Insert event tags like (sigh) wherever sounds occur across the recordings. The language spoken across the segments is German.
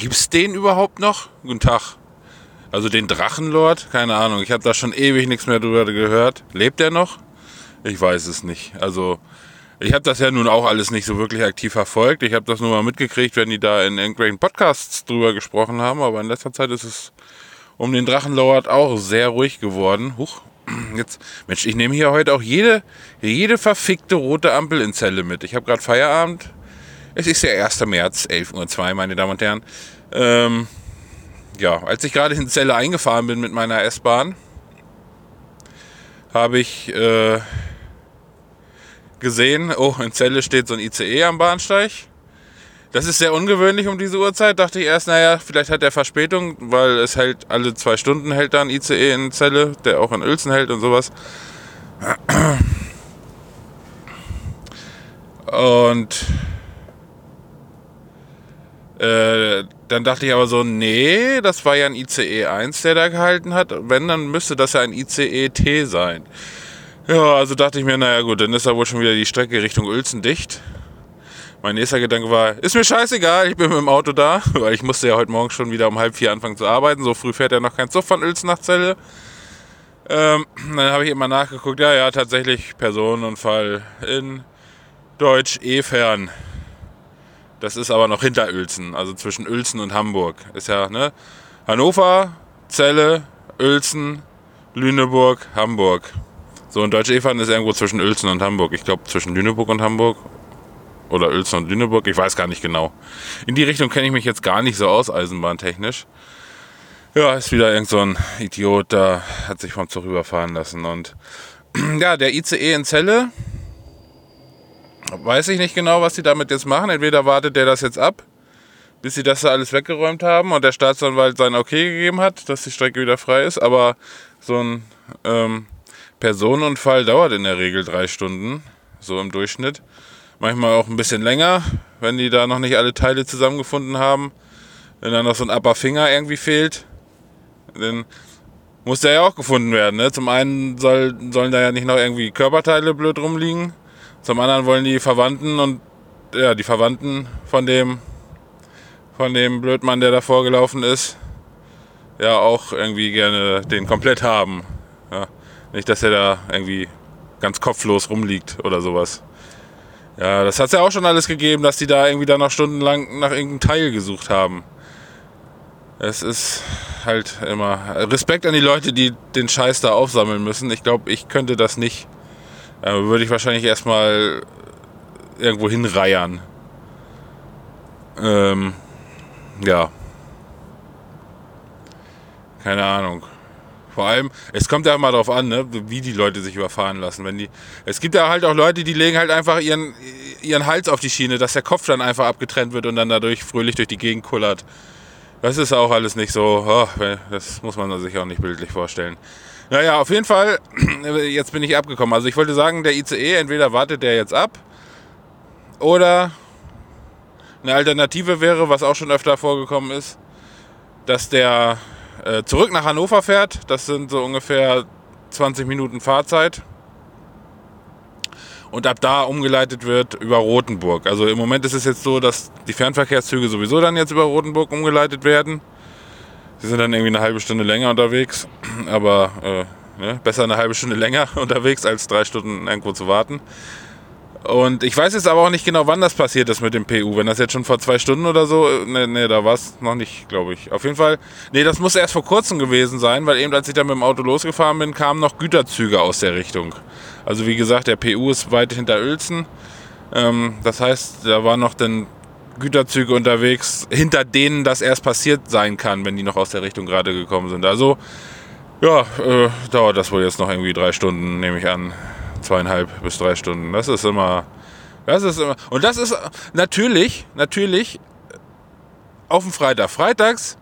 Leute. Gibt's den überhaupt noch? Guten Tag. Also den Drachenlord? Keine Ahnung. Ich habe da schon ewig nichts mehr drüber gehört. Lebt er noch? Ich weiß es nicht. Also ich habe das ja nun auch alles nicht so wirklich aktiv verfolgt. Ich habe das nur mal mitgekriegt, wenn die da in irgendwelchen Podcasts drüber gesprochen haben. Aber in letzter Zeit ist es um den Drachenlord auch sehr ruhig geworden. Huch, jetzt, Mensch, ich nehme hier heute auch jede, jede verfickte rote Ampel in Zelle mit. Ich habe gerade Feierabend. Es ist der 1. März, 11.02 Uhr, meine Damen und Herren. Ähm, ja, als ich gerade in Zelle eingefahren bin mit meiner S-Bahn, habe ich äh, gesehen, oh, in Celle steht so ein ICE am Bahnsteig. Das ist sehr ungewöhnlich um diese Uhrzeit. Dachte ich erst, naja, vielleicht hat er Verspätung, weil es hält alle zwei Stunden hält da ein ICE in Celle, der auch in Uelzen hält und sowas. Und äh, dann dachte ich aber so, nee, das war ja ein ICE 1, der da gehalten hat. Wenn, dann müsste das ja ein ICE T sein. Ja, also dachte ich mir, naja gut, dann ist da wohl schon wieder die Strecke Richtung Uelzen dicht. Mein nächster Gedanke war, ist mir scheißegal, ich bin mit dem Auto da, (laughs) weil ich musste ja heute Morgen schon wieder um halb vier anfangen zu arbeiten. So früh fährt ja noch kein Zug von Uelzen nach Celle. Ähm, dann habe ich immer nachgeguckt, ja, ja, tatsächlich Personenunfall in Deutsch-Efern. Das ist aber noch hinter Uelzen, also zwischen Uelzen und Hamburg. Ist ja, ne? Hannover, Celle, Uelzen, Lüneburg, Hamburg. So, und Deutsche Efern ist irgendwo zwischen Uelzen und Hamburg. Ich glaube zwischen Lüneburg und Hamburg. Oder Uelzen und Lüneburg, ich weiß gar nicht genau. In die Richtung kenne ich mich jetzt gar nicht so aus, eisenbahntechnisch. Ja, ist wieder irgend so ein Idiot, da hat sich vom Zug überfahren lassen. Und (clears throat) ja, der ICE in Celle, weiß ich nicht genau, was die damit jetzt machen. Entweder wartet der das jetzt ab, bis sie das da alles weggeräumt haben und der Staatsanwalt sein Okay gegeben hat, dass die Strecke wieder frei ist. Aber so ein ähm, Personenunfall dauert in der Regel drei Stunden, so im Durchschnitt. Manchmal auch ein bisschen länger, wenn die da noch nicht alle Teile zusammengefunden haben. Wenn da noch so ein Upper Finger irgendwie fehlt, dann muss der ja auch gefunden werden. Ne? Zum einen soll, sollen da ja nicht noch irgendwie Körperteile blöd rumliegen. Zum anderen wollen die Verwandten und ja, die Verwandten von dem, von dem Blödmann, der da vorgelaufen ist, ja auch irgendwie gerne den komplett haben. Ja. Nicht, dass er da irgendwie ganz kopflos rumliegt oder sowas. Ja, das hat es ja auch schon alles gegeben, dass die da irgendwie da noch stundenlang nach irgendeinem Teil gesucht haben. Es ist halt immer Respekt an die Leute, die den Scheiß da aufsammeln müssen. Ich glaube, ich könnte das nicht. Äh, würde ich wahrscheinlich erstmal irgendwo hinreiern. Ähm, ja. Keine Ahnung. Vor allem, es kommt ja immer darauf an, ne, wie die Leute sich überfahren lassen. Wenn die, es gibt ja halt auch Leute, die legen halt einfach ihren, ihren Hals auf die Schiene, dass der Kopf dann einfach abgetrennt wird und dann dadurch fröhlich durch die Gegend kullert. Das ist auch alles nicht so, oh, das muss man sich auch nicht bildlich vorstellen. Naja, auf jeden Fall, (clears throat) jetzt bin ich abgekommen. Also ich wollte sagen, der ICE, entweder wartet der jetzt ab oder eine Alternative wäre, was auch schon öfter vorgekommen ist, dass der äh, zurück nach Hannover fährt. Das sind so ungefähr 20 Minuten Fahrzeit. Und ab da umgeleitet wird über Rothenburg. Also im Moment ist es jetzt so, dass die Fernverkehrszüge sowieso dann jetzt über Rothenburg umgeleitet werden. Sie sind dann irgendwie eine halbe Stunde länger unterwegs. (clears throat) Aber äh, ne, besser eine halbe Stunde (laughs) länger unterwegs, als drei Stunden irgendwo zu warten. Und ich weiß jetzt aber auch nicht genau, wann das passiert ist mit dem PU. Wenn das jetzt schon vor zwei Stunden oder so, ne, ne da war es noch nicht, glaube ich. Auf jeden Fall, ne, das muss erst vor kurzem gewesen sein, weil eben als ich dann mit dem Auto losgefahren bin, kamen noch Güterzüge aus der Richtung. Also wie gesagt, der PU ist weit hinter Uelzen. Ähm, das heißt, da waren noch dann Güterzüge unterwegs, hinter denen das erst passiert sein kann, wenn die noch aus der Richtung gerade gekommen sind. Also, ja, äh, dauert das wohl jetzt noch irgendwie drei Stunden, nehme ich an zweieinhalb bis drei Stunden. Das ist immer, das ist immer, und das ist natürlich, natürlich auf dem Freitag. Freitags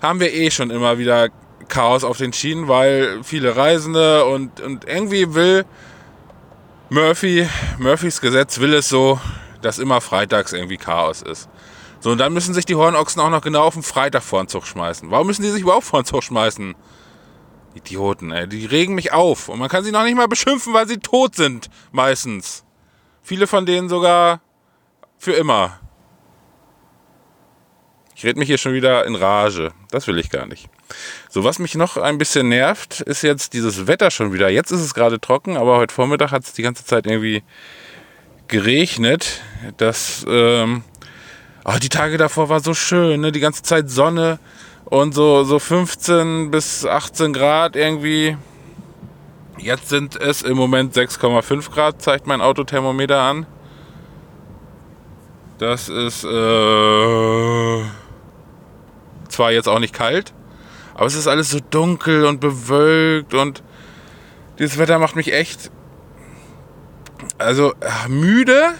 haben wir eh schon immer wieder Chaos auf den Schienen, weil viele Reisende und, und irgendwie will Murphy, Murphys Gesetz will es so, dass immer freitags irgendwie Chaos ist. So, und dann müssen sich die Hornochsen auch noch genau auf den Freitag vor den Zug schmeißen. Warum müssen die sich überhaupt vor den Zug schmeißen? Idioten, ey. Die regen mich auf. Und man kann sie noch nicht mal beschimpfen, weil sie tot sind. Meistens. Viele von denen sogar für immer. Ich rede mich hier schon wieder in Rage. Das will ich gar nicht. So, was mich noch ein bisschen nervt, ist jetzt dieses Wetter schon wieder. Jetzt ist es gerade trocken, aber heute Vormittag hat es die ganze Zeit irgendwie geregnet. Das, ähm, oh, die Tage davor war so schön, ne? Die ganze Zeit Sonne und so, so 15 bis 18 Grad irgendwie. Jetzt sind es im Moment 6,5 Grad, zeigt mein Autothermometer an. Das ist äh, zwar jetzt auch nicht kalt, aber es ist alles so dunkel und bewölkt und dieses Wetter macht mich echt also äh, müde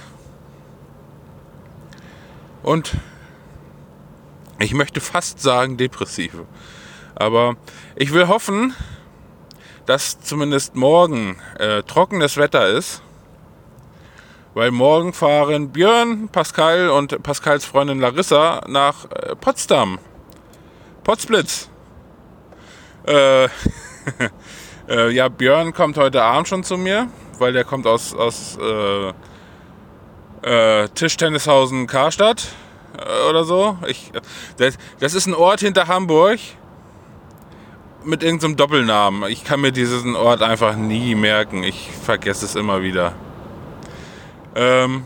und ich möchte fast sagen depressive. Aber ich will hoffen, dass zumindest morgen äh, trockenes Wetter ist. Weil morgen fahren Björn, Pascal und Pascals Freundin Larissa nach äh, Potsdam. Potsblitz. Äh, (laughs) äh, ja, Björn kommt heute Abend schon zu mir, weil der kommt aus, aus äh, äh, Tischtennishausen Karstadt äh, oder so. Ich, das, das ist ein Ort hinter Hamburg mit irgendeinem Doppelnamen. Ich kann mir diesen Ort einfach nie merken. Ich vergesse es immer wieder. Ähm,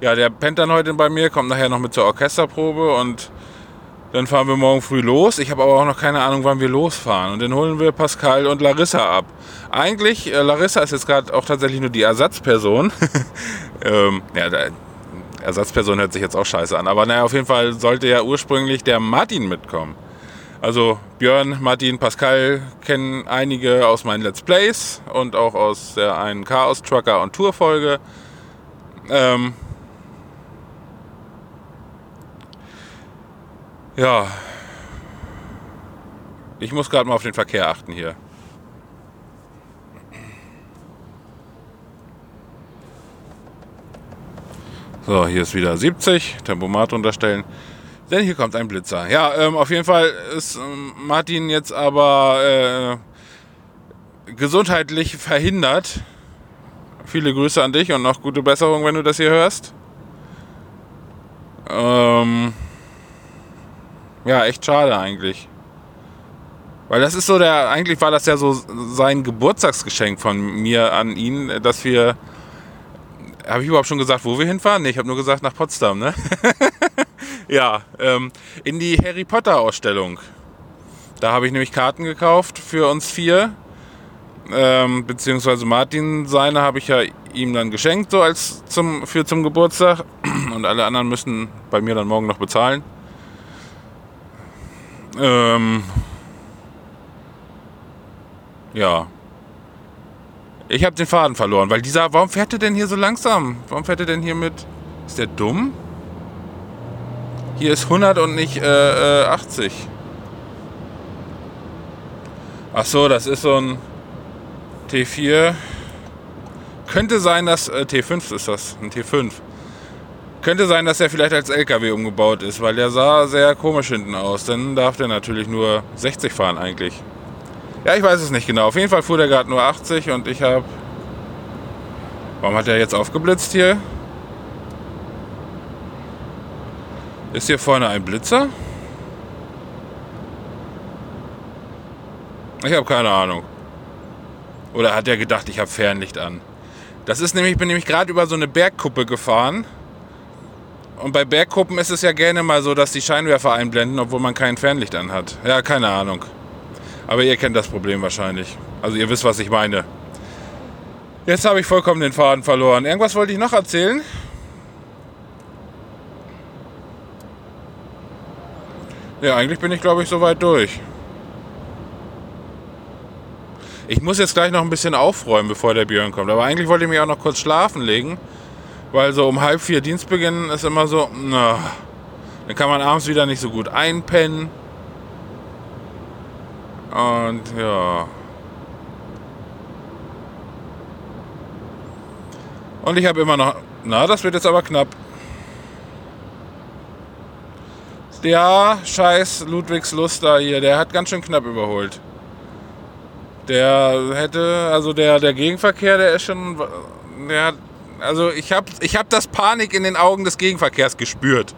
ja, der pennt dann heute bei mir, kommt nachher noch mit zur Orchesterprobe und dann fahren wir morgen früh los. Ich habe aber auch noch keine Ahnung, wann wir losfahren. Und dann holen wir Pascal und Larissa ab. Eigentlich, äh, Larissa ist jetzt gerade auch tatsächlich nur die Ersatzperson. (laughs) ähm, ja, der Ersatzperson hört sich jetzt auch scheiße an. Aber naja, auf jeden Fall sollte ja ursprünglich der Martin mitkommen. Also Björn, Martin, Pascal kennen einige aus meinen Let's Plays und auch aus der einen Chaos Trucker und Tour Folge. Ähm ja, ich muss gerade mal auf den Verkehr achten hier. So, hier ist wieder 70, Tempomat unterstellen. Denn hier kommt ein Blitzer. Ja, ähm, auf jeden Fall ist ähm, Martin jetzt aber äh, gesundheitlich verhindert. Viele Grüße an dich und noch gute Besserung, wenn du das hier hörst. Ähm, ja, echt schade eigentlich. Weil das ist so der, eigentlich war das ja so sein Geburtstagsgeschenk von mir an ihn, dass wir. Habe ich überhaupt schon gesagt, wo wir hinfahren? Nee, ich habe nur gesagt nach Potsdam, ne? (laughs) Ja, ähm, in die Harry Potter Ausstellung. Da habe ich nämlich Karten gekauft für uns vier. Ähm, beziehungsweise Martin seine habe ich ja ihm dann geschenkt, so als zum, für zum Geburtstag. Und alle anderen müssen bei mir dann morgen noch bezahlen. Ähm, ja. Ich habe den Faden verloren, weil dieser, warum fährt er denn hier so langsam? Warum fährt er denn hier mit? Ist der dumm? Hier ist 100 und nicht äh, 80. Äh, Ach so, das ist so ein T4. Könnte sein, dass äh, T5 ist das, ein T5. Könnte sein, dass er vielleicht als LKW umgebaut ist, weil der sah sehr komisch hinten aus. Dann darf der natürlich nur 60 fahren eigentlich. Ja, ich weiß es nicht genau. Auf jeden Fall fuhr der gerade nur 80 und ich habe... Warum hat er jetzt aufgeblitzt hier? Ist hier vorne ein Blitzer? Ich habe keine Ahnung. Oder hat er gedacht, ich habe Fernlicht an? Das ist nämlich, ich bin nämlich gerade über so eine Bergkuppe gefahren. Und bei Bergkuppen ist es ja gerne mal so, dass die Scheinwerfer einblenden, obwohl man kein Fernlicht an hat. Ja, keine Ahnung. Aber ihr kennt das Problem wahrscheinlich. Also ihr wisst, was ich meine. Jetzt habe ich vollkommen den Faden verloren. Irgendwas wollte ich noch erzählen. Ja, eigentlich bin ich, glaube ich, soweit durch. Ich muss jetzt gleich noch ein bisschen aufräumen, bevor der Björn kommt. Aber eigentlich wollte ich mich auch noch kurz schlafen legen. Weil so um halb vier Dienstbeginn ist immer so, na, dann kann man abends wieder nicht so gut einpennen. Und ja. Und ich habe immer noch, na, das wird jetzt aber knapp. Der scheiß Ludwigs Luster hier, der hat ganz schön knapp überholt. Der hätte, also der, der Gegenverkehr, der ist schon, der hat, also ich habe ich hab das Panik in den Augen des Gegenverkehrs gespürt.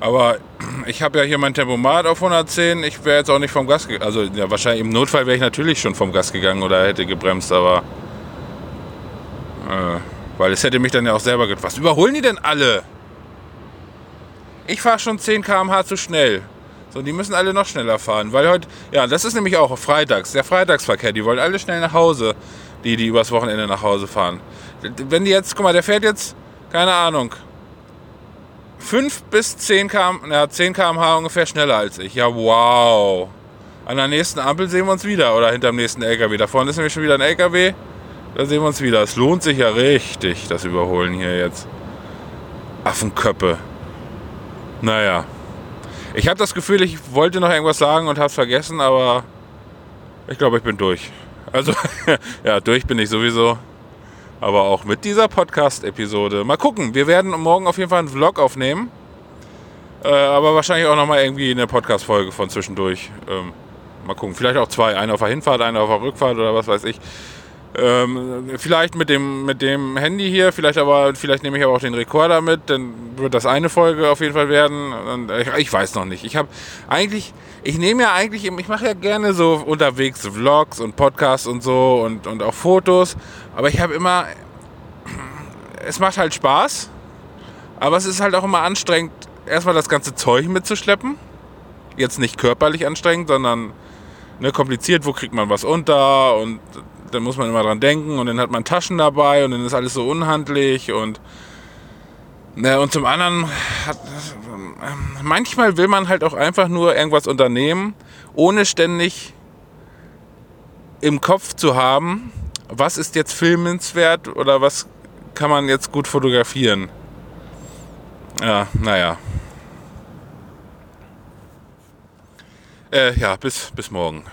Aber (clears throat) ich habe ja hier mein Tempomat auf 110. Ich wäre jetzt auch nicht vom Gas gegangen. Also ja, wahrscheinlich im Notfall wäre ich natürlich schon vom Gas gegangen oder hätte gebremst, aber. Äh, weil es hätte mich dann ja auch selber getroffen. Was überholen die denn alle? Ich fahre schon 10 km/h zu schnell. So, die müssen alle noch schneller fahren. Weil heute, ja, das ist nämlich auch freitags, der Freitagsverkehr. Die wollen alle schnell nach Hause, die, die übers Wochenende nach Hause fahren. Wenn die jetzt, guck mal, der fährt jetzt, keine Ahnung, 5 bis 10 km, ja, 10 km/h ungefähr schneller als ich. Ja, wow. An der nächsten Ampel sehen wir uns wieder oder hinterm nächsten LKW. Da vorne ist nämlich schon wieder ein LKW. Da sehen wir uns wieder. Es lohnt sich ja richtig, das Überholen hier jetzt. Affenköppe. Naja. Ich habe das Gefühl, ich wollte noch irgendwas sagen und habe es vergessen, aber ich glaube, ich bin durch. Also, (laughs) ja, durch bin ich sowieso aber auch mit dieser Podcast-Episode. Mal gucken, wir werden morgen auf jeden Fall einen Vlog aufnehmen. Äh, aber wahrscheinlich auch nochmal irgendwie eine Podcast-Folge von zwischendurch. Ähm, mal gucken, vielleicht auch zwei. Eine auf der Hinfahrt, eine auf der Rückfahrt oder was weiß ich. Ähm, vielleicht mit dem, mit dem Handy hier, vielleicht aber, vielleicht nehme ich aber auch den Rekorder mit, dann wird das eine Folge auf jeden Fall werden. Und ich, ich weiß noch nicht. Ich habe eigentlich, ich nehme ja eigentlich, ich mache ja gerne so unterwegs Vlogs und Podcasts und so und, und auch Fotos, aber ich habe immer, es macht halt Spaß, aber es ist halt auch immer anstrengend, erstmal das ganze Zeug mitzuschleppen. Jetzt nicht körperlich anstrengend, sondern ne, kompliziert, wo kriegt man was unter und dann muss man immer dran denken und dann hat man Taschen dabei und dann ist alles so unhandlich und ne, und zum anderen hat, manchmal will man halt auch einfach nur irgendwas unternehmen, ohne ständig im Kopf zu haben, was ist jetzt filmenswert oder was kann man jetzt gut fotografieren. Ja, naja. Äh, ja, bis, bis morgen.